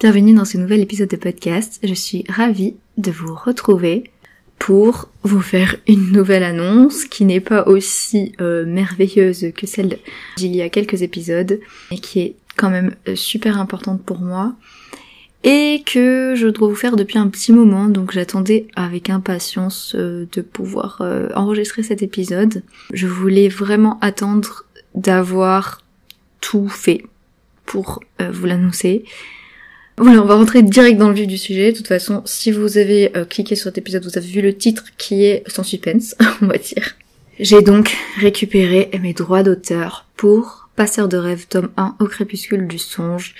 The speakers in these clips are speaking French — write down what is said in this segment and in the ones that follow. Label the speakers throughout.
Speaker 1: Bienvenue dans ce nouvel épisode de podcast. Je suis ravie de vous retrouver pour vous faire une nouvelle annonce qui n'est pas aussi euh, merveilleuse que celle d'il y a quelques épisodes, mais qui est quand même euh, super importante pour moi et que je dois vous faire depuis un petit moment, donc j'attendais avec impatience euh, de pouvoir enregistrer cet épisode. Je voulais vraiment attendre d'avoir tout fait pour vous l'annoncer. Voilà, on va rentrer direct dans le vif du sujet. De toute façon, si vous avez euh, cliqué sur cet épisode, vous avez vu le titre qui est sans suspense, on va dire. J'ai donc récupéré mes droits d'auteur pour Passeur de rêve tome 1 au crépuscule du songe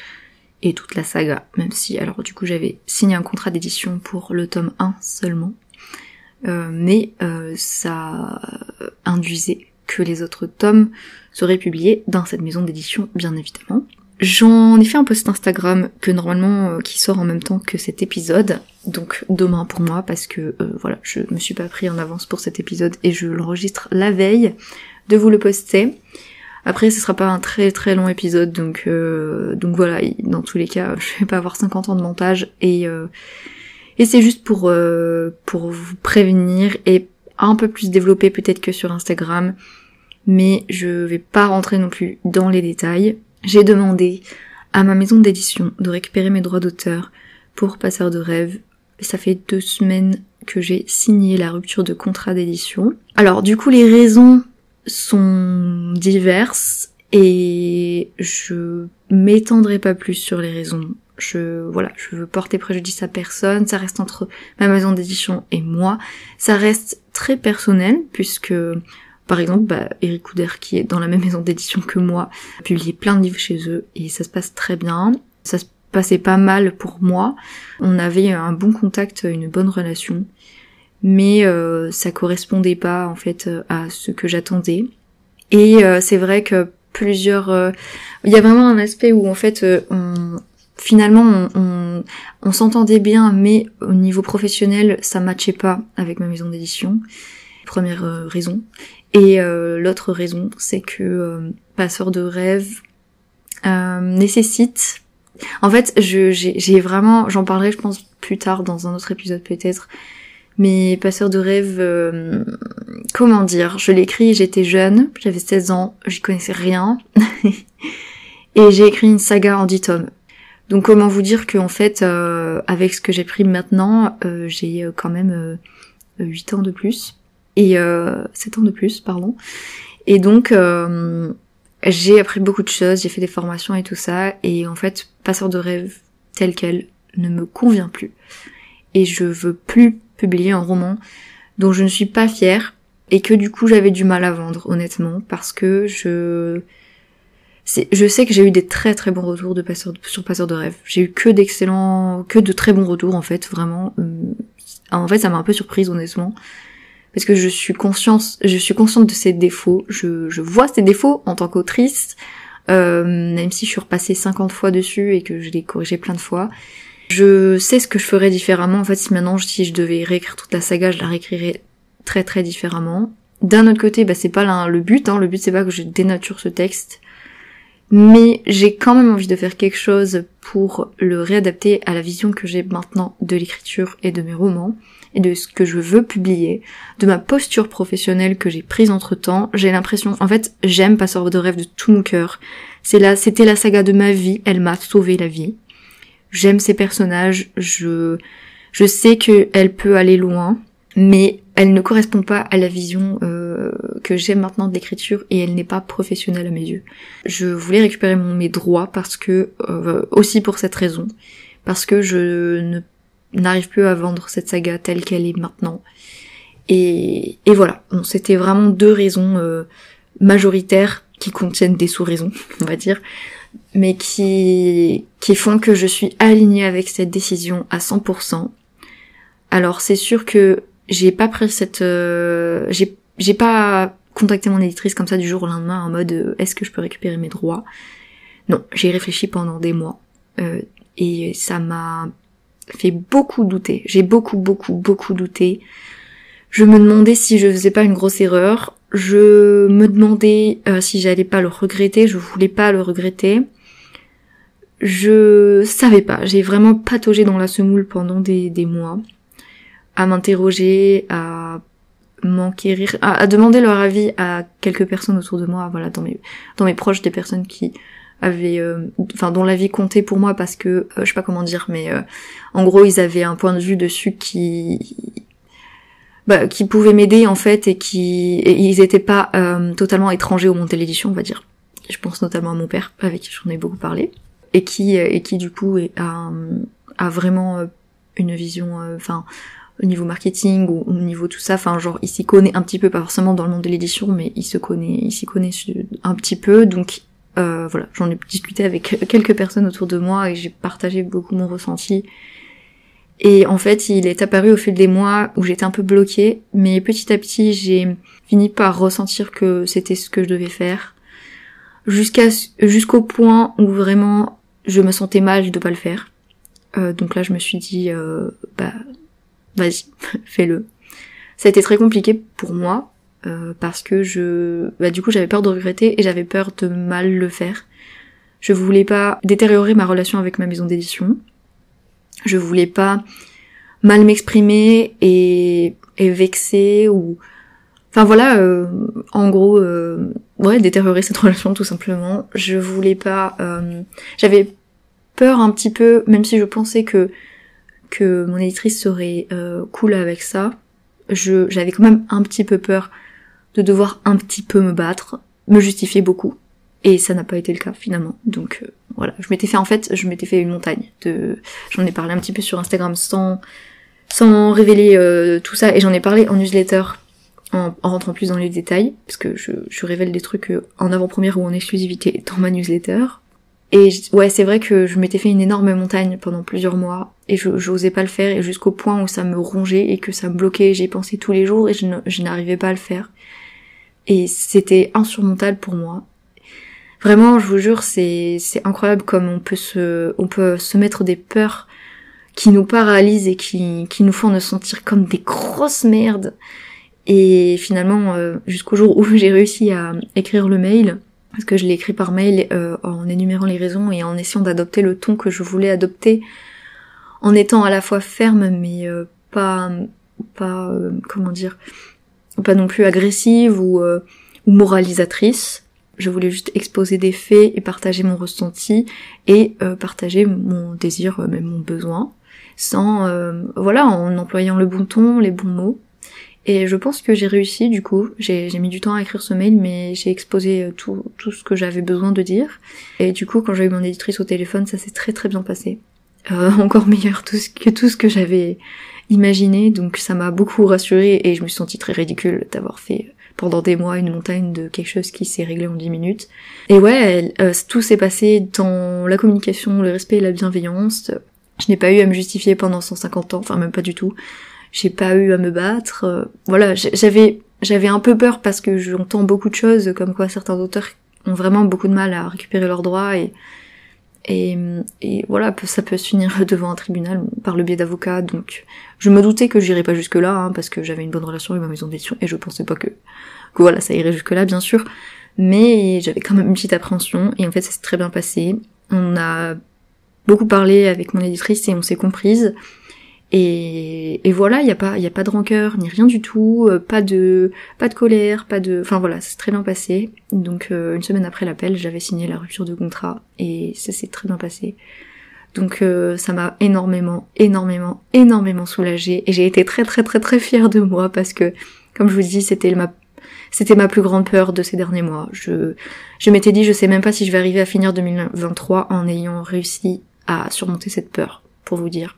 Speaker 1: et toute la saga, même si alors du coup j'avais signé un contrat d'édition pour le tome 1 seulement. Euh, mais ça induisait que les autres tomes seraient publiés dans cette maison d'édition, bien évidemment. J'en ai fait un post Instagram que normalement euh, qui sort en même temps que cet épisode, donc demain pour moi parce que euh, voilà, je me suis pas pris en avance pour cet épisode et je l'enregistre la veille de vous le poster. Après, ce sera pas un très très long épisode, donc euh, donc voilà. Dans tous les cas, je vais pas avoir 50 ans de montage et et c'est juste pour pour vous prévenir et un peu plus développer peut-être que sur Instagram, mais je vais pas rentrer non plus dans les détails. J'ai demandé à ma maison d'édition de récupérer mes droits d'auteur pour Passeur de rêve. Ça fait deux semaines que j'ai signé la rupture de contrat d'édition. Alors du coup les raisons sont diverses et je m'étendrai pas plus sur les raisons. Je voilà, je veux porter préjudice à personne, ça reste entre ma maison d'édition et moi. Ça reste très personnel puisque par exemple, bah, Eric Couder, qui est dans la même maison d'édition que moi, a publié plein de livres chez eux et ça se passe très bien. Ça se passait pas mal pour moi. On avait un bon contact, une bonne relation, mais euh, ça correspondait pas en fait à ce que j'attendais. Et euh, c'est vrai que plusieurs, euh, il y a vraiment un aspect où en fait on finalement on, on s'entendait bien, mais au niveau professionnel ça matchait pas avec ma maison d'édition. Première raison. Et euh, l'autre raison, c'est que euh, Passeur de rêve euh, nécessite... En fait, j'ai vraiment... J'en parlerai, je pense, plus tard dans un autre épisode peut-être. Mais Passeur de rêve... comment dire? Je l'ai écrit, j'étais jeune, j'avais 16 ans, j'y connaissais rien. et j'ai écrit une saga en 10 tomes. Donc comment vous dire qu'en fait, avec ce que j'ai pris maintenant, j'ai quand même 8 ans de plus et euh, 7 ans de plus, pardon. Et donc euh, j'ai appris beaucoup de choses, j'ai fait des formations et tout ça, et en fait, passeur de rêve tel quel ne me convient plus. Et je veux plus publier un roman dont je ne suis pas fière et que du coup j'avais du mal à vendre honnêtement parce que je je sais que j'ai eu des très très bons retours de passeur, sur Passeur de rêve. J'ai eu que d'excellents, que de très bons retours en fait, vraiment. Euh, en fait, ça m'a un peu surprise honnêtement parce que je suis consciente, je suis consciente de ses défauts, je, vois ses défauts en tant qu'autrice, euh, même si je suis repassée 50 fois dessus et que je l'ai corrigé plein de fois. Je sais ce que je ferais différemment. En fait, si maintenant, si je devais réécrire toute la saga, je la réécrirais très très différemment. D'un autre côté, bah c'est pas le but. Hein. Le but c'est pas que je dénature ce texte, mais j'ai quand même envie de faire quelque chose pour le réadapter à la vision que j'ai maintenant de l'écriture et de mes romans et de ce que je veux publier, de ma posture professionnelle que j'ai prise entre temps. J'ai l'impression, en fait, j'aime Passeur de rêve de tout mon cœur. C'est là, c'était la saga de ma vie, elle m'a sauvé la vie. j'aime ces personnages, je, je sais qu'elle peut aller loin, mais elle ne correspond pas à la vision euh, que j'ai maintenant de l'écriture et elle n'est pas professionnelle à mes yeux. Je voulais récupérer mon, mes droits parce que, euh, aussi pour cette raison, parce que je ne n'arrive plus à vendre cette saga telle qu'elle est maintenant. Et, et voilà, bon, c'était vraiment deux raisons euh, majoritaires qui contiennent des sous-raisons, on va dire, mais qui, qui font que je suis alignée avec cette décision à 100%. Alors c'est sûr que j'ai pas pris cette, euh, j'ai, pas contacté mon éditrice comme ça du jour au lendemain en mode euh, est-ce que je peux récupérer mes droits? Non, j'ai réfléchi pendant des mois euh, et ça m'a fait beaucoup douter. J'ai beaucoup, beaucoup, beaucoup douté. Je me demandais si je faisais pas une grosse erreur. Je me demandais euh, si j'allais pas le regretter. Je voulais pas le regretter. Je savais pas. J'ai vraiment pataugé dans la semoule pendant des, des mois. À m'interroger, à m'enquérir, à, à, demander leur avis à quelques personnes autour de moi, voilà, dans dans mes proches, des personnes qui avaient, euh, enfin, dont la vie comptait pour moi parce que, euh, je sais pas comment dire, mais euh, en gros, ils avaient un point de vue dessus qui, bah, qui pouvait m'aider en fait et qui, et ils étaient pas totalement étrangers au monde de l'édition, on va dire. Je pense notamment à mon père, avec qui j'en ai beaucoup parlé, et qui, et qui du coup a, a vraiment une vision, enfin au niveau marketing ou au niveau tout ça, enfin genre il s'y connaît un petit peu, pas forcément dans le monde de l'édition, mais il se connaît, il s'y connaît un petit peu, donc euh, voilà, j'en ai discuté avec quelques personnes autour de moi et j'ai partagé beaucoup mon ressenti. Et en fait, il est apparu au fil des mois où j'étais un peu bloquée, mais petit à petit, j'ai fini par ressentir que c'était ce que je devais faire, jusqu'à jusqu'au point où vraiment je me sentais mal de pas le faire. Euh, donc là, je me suis dit, euh, bah vas-y, fais-le. Ça a été très compliqué pour moi, euh, parce que je... Bah, du coup j'avais peur de regretter et j'avais peur de mal le faire. Je voulais pas détériorer ma relation avec ma maison d'édition. Je voulais pas mal m'exprimer et, et vexer ou... Enfin voilà, euh, en gros, euh, ouais, détériorer cette relation tout simplement. Je voulais pas... Euh, j'avais peur un petit peu, même si je pensais que que mon éditrice serait euh, cool avec ça, je j'avais quand même un petit peu peur de devoir un petit peu me battre, me justifier beaucoup. Et ça n'a pas été le cas finalement. Donc euh, voilà, je m'étais fait en fait, je m'étais fait une montagne de j'en ai parlé un petit peu sur Instagram sans sans révéler euh, tout ça et j'en ai parlé en newsletter en, en, rentrant plus dans les détails parce que je, je révèle des trucs en avant-première ou en exclusivité dans ma newsletter et ouais, c'est vrai que je m'étais fait une énorme montagne pendant plusieurs mois et je n'osais pas le faire et jusqu'au point où ça me rongeait et que ça me bloquait. J'y pensais tous les jours et je n'arrivais pas à le faire. Et c'était insurmontable pour moi. Vraiment, je vous jure, c'est incroyable comme on peut se on peut se mettre des peurs qui nous paralysent et qui qui nous font nous sentir comme des grosses merdes. Et finalement, euh, jusqu'au jour où j'ai réussi à écrire le mail, parce que je l'ai écrit par mail euh, en énumérant les raisons et en essayant d'adopter le ton que je voulais adopter, en étant à la fois ferme mais euh, pas pas comment dire pas non plus agressive ou, ou moralisatrice. Je voulais juste exposer des faits et partager mon ressenti et partager mon désir, même mon besoin, sans voilà en employant le bon ton, les bons mots. Et je pense que j'ai réussi du coup. J'ai mis du temps à écrire ce mail, mais j'ai exposé euh, tout, tout ce que j'avais besoin de dire. Et du coup, quand j'ai eu mon éditrice au téléphone, ça s'est très très bien passé. Euh, encore meilleur tout ce, que tout ce que j'avais imaginé. Donc ça m'a beaucoup rassurée et je me suis sentie très ridicule d'avoir fait pendant des mois une montagne de quelque chose qui s'est réglé en 10 minutes. Et ouais, euh, tout s'est passé dans la communication, le respect et la bienveillance. Je n'ai pas eu à me justifier pendant 150 ans, enfin même pas du tout j'ai pas eu à me battre. Euh, voilà, j'avais j'avais un peu peur parce que j'entends beaucoup de choses comme quoi certains auteurs ont vraiment beaucoup de mal à récupérer leurs droits et et, et voilà, ça peut se finir devant un tribunal par le biais d'avocats. Donc, je me doutais que j'irais pas jusque là, hein, parce que j'avais une bonne relation avec ma maison d'édition et je pensais pas que, que voilà, ça irait jusque là, bien sûr. Mais j'avais quand même une petite appréhension et en fait, ça s'est très bien passé. On a beaucoup parlé avec mon éditrice et on s'est comprise. Et, et voilà, il n'y a pas, il a pas de rancœur ni rien du tout, euh, pas de, pas de colère, pas de, enfin voilà, c'est très bien passé. Donc euh, une semaine après l'appel, j'avais signé la rupture de contrat et ça s'est très bien passé. Donc euh, ça m'a énormément, énormément, énormément soulagée et j'ai été très très très très fière de moi parce que, comme je vous dis, c'était ma c'était ma plus grande peur de ces derniers mois. Je, je m'étais dit, je sais même pas si je vais arriver à finir 2023 en ayant réussi à surmonter cette peur, pour vous dire.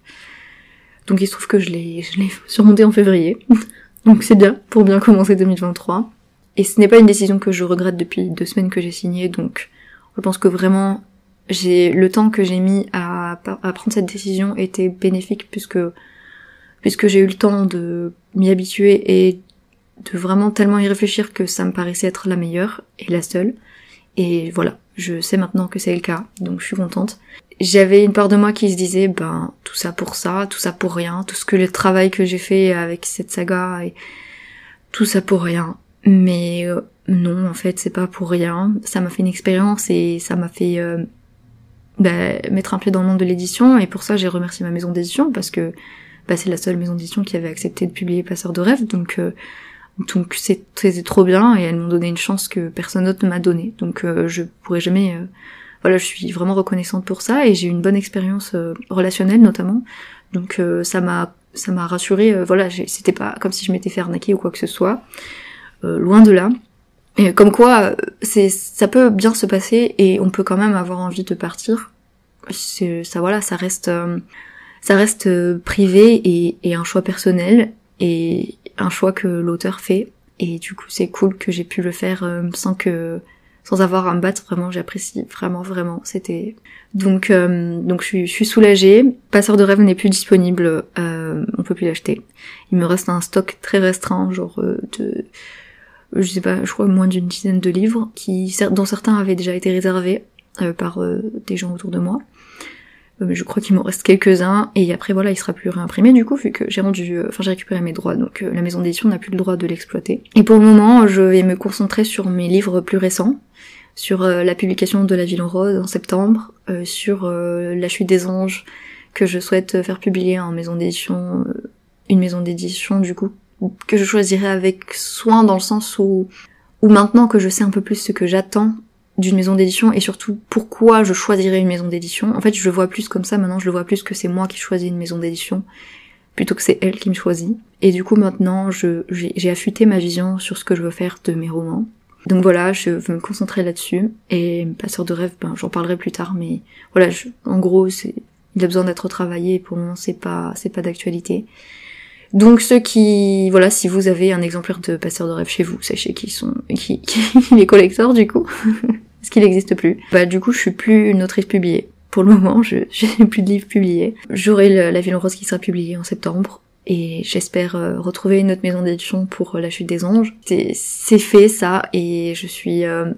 Speaker 1: Donc il se trouve que je l'ai, surmonté en février. Donc c'est bien, pour bien commencer 2023. Et ce n'est pas une décision que je regrette depuis deux semaines que j'ai signé, donc je pense que vraiment j'ai le temps que j'ai mis à, à, prendre cette décision était bénéfique puisque puisque j'ai eu le temps de m'y habituer et de vraiment tellement y réfléchir que ça me paraissait être la meilleure et la seule. Et voilà, je sais maintenant que c'est le cas, donc je suis contente. J'avais une part de moi qui se disait, ben, tout ça pour ça, tout ça pour rien, tout ce que le travail que j'ai fait avec cette saga et tout ça pour rien. Mais euh, non, en fait, c'est pas pour rien. Ça m'a fait une expérience et ça m'a fait euh, bah, mettre un pied dans le monde de l'édition. Et pour ça, j'ai remercié ma maison d'édition parce que bah, c'est la seule maison d'édition qui avait accepté de publier Passeur de rêve. Donc, euh, donc c'était trop bien et elles m'ont donné une chance que personne d'autre ne m'a donnée. Donc, je pourrais jamais. voilà, je suis vraiment reconnaissante pour ça et j'ai eu une bonne expérience relationnelle notamment. Donc, ça m'a ça m'a rassurée. voilà, c'était pas comme si je m'étais fait arnaquer ou quoi que ce soit. Euh, loin de là. Et comme quoi, c'est ça peut bien se passer et on peut quand même avoir envie de partir. Ça voilà, ça reste euh, ça reste euh, privé et, et, un choix personnel et un choix que l'auteur fait. Et du coup, c'est cool que j'ai pu le faire sans que sans avoir à me battre. Vraiment, j'apprécie vraiment vraiment. C'était donc donc je suis, je soulagée. Passeur de rêve n'est plus disponible. on peut plus l'acheter. Il me reste un stock très restreint, genre de je sais pas, je crois moins d'une dizaine de livres, qui dont certains avaient déjà été réservés euh, par euh, des gens autour de moi. Euh, je crois qu'il m'en reste quelques-uns, et après voilà, il sera plus réimprimé du coup, vu que j'ai rendu, enfin j'ai récupéré mes droits, donc la maison d'édition n'a plus le droit de l'exploiter. Et pour le moment, je vais me concentrer sur mes livres plus récents, sur la publication de La Ville en Rose en septembre, sur La Chute des Anges, que je souhaite faire publier en maison d'édition, une maison d'édition du coup que je choisirais avec soin dans le sens où, où maintenant que je sais un peu plus ce que j'attends d'une maison d'édition et surtout pourquoi je choisirais une maison d'édition. En fait, je le vois plus comme ça maintenant, je le vois plus que c'est moi qui choisis une maison d'édition plutôt que c'est elle qui me choisit. Et du coup, maintenant, je, j'ai affûté ma vision sur ce que je veux faire de mes romans. Donc voilà, je veux me concentrer là-dessus. Et Passeur de rêve, ben, j'en parlerai plus tard, mais voilà, en gros, c'est, il a besoin d'être travaillé, pour le moment, c'est pas, c'est pas d'actualité. Donc ceux qui, voilà, si vous avez un exemplaire de Passeur de rêve chez vous, sachez qu'ils sont, qui, les collecteurs du coup, parce qu'il n'existe plus. Bah du coup, je suis plus une autrice publiée. Pour le moment, je n'ai plus de livres publiés. J'aurai La Ville en Rose qui sera publiée en septembre. Et j'espère euh, retrouver une autre maison d'édition pour euh, La Chute des Anges. C'est fait ça, et je suis, euh,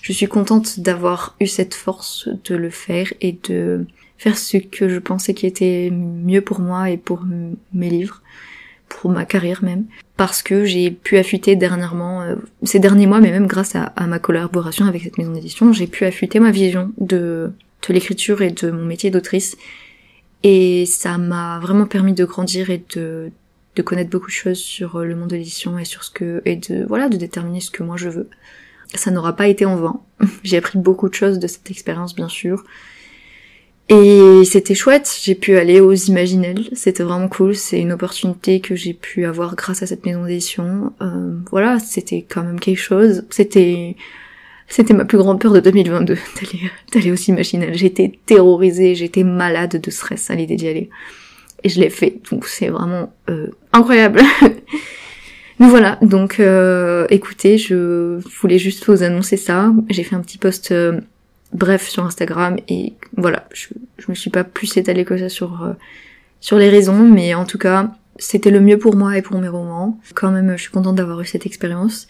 Speaker 1: je suis contente d'avoir eu cette force de le faire et de faire ce que je pensais qui était mieux pour moi et pour mes livres, pour ma carrière même, parce que j'ai pu affûter dernièrement, euh, ces derniers mois, mais même grâce à, ma collaboration avec cette maison d'édition, j'ai pu affûter ma vision de, de l'écriture et de mon métier d'autrice. Et ça m'a vraiment permis de grandir et de, de connaître beaucoup de choses sur le monde de l'édition et sur ce que, et de, voilà, de déterminer ce que moi je veux. Ça n'aura pas été en vain. j'ai appris beaucoup de choses de cette expérience, bien sûr. Et c'était chouette, j'ai pu aller aux Imaginelles, c'était vraiment cool, c'est une opportunité que j'ai pu avoir grâce à cette maison d'édition. Euh, voilà, c'était quand même quelque chose. C'était c'était ma plus grande peur de 2022, d'aller aux Imaginelles. J'étais terrorisée, j'étais malade de stress à l'idée d'y aller. Et je l'ai fait, donc c'est vraiment euh, incroyable. Mais voilà, donc euh, écoutez, je voulais juste vous annoncer ça. J'ai fait un petit post euh, bref sur Instagram et voilà, je, je me suis pas plus étalée que ça sur euh, sur les raisons, mais en tout cas, c'était le mieux pour moi et pour mes romans. Quand même, je suis contente d'avoir eu cette expérience.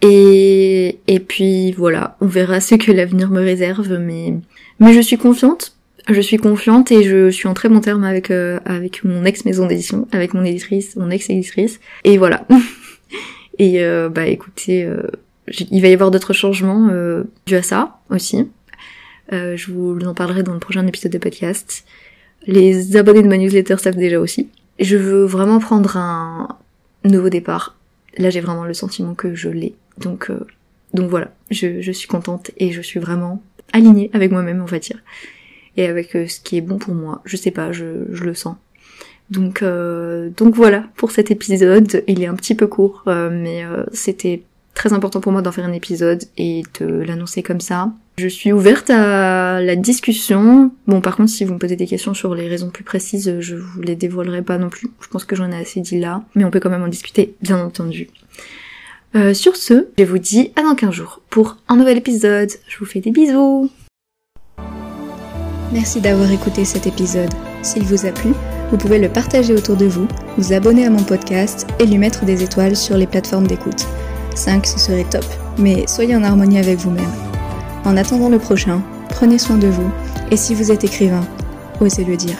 Speaker 1: Et, et puis voilà, on verra ce que l'avenir me réserve, mais, mais je suis confiante. Je suis confiante et je suis en très bon terme avec, euh, avec mon ex maison d'édition, avec mon éditrice, mon ex éditrice. Et voilà. et euh, bah écoutez, il va y avoir d'autres changements euh, dû à ça aussi. Euh, je vous en parlerai dans le prochain épisode de podcast. Les abonnés de ma newsletter savent déjà aussi. Je veux vraiment prendre un nouveau départ. Là, j'ai vraiment le sentiment que je l'ai. Donc, euh, donc voilà, je, je, suis contente et je suis vraiment alignée avec moi-même, on va dire. et avec euh, ce qui est bon pour moi. Je sais pas, je, je le sens. Donc, euh, donc voilà pour cet épisode. Il est un petit peu court, euh, mais c'était très important pour moi d'en faire un épisode et de l'annoncer comme ça. Je suis ouverte à la discussion. Bon, par contre, si vous me posez des questions sur les raisons plus précises, je vous les dévoilerai pas non plus. Je pense que j'en ai assez dit là, mais on peut quand même en discuter, bien entendu. Euh, sur ce, je vous dis à dans 15 jours pour un nouvel épisode. Je vous fais des bisous.
Speaker 2: Merci d'avoir écouté cet épisode. S'il vous a plu, vous pouvez le partager autour de vous, vous abonner à mon podcast et lui mettre des étoiles sur les plateformes d'écoute. 5, ce serait top, mais soyez en harmonie avec vous-même. En attendant le prochain, prenez soin de vous, et si vous êtes écrivain, osez le dire.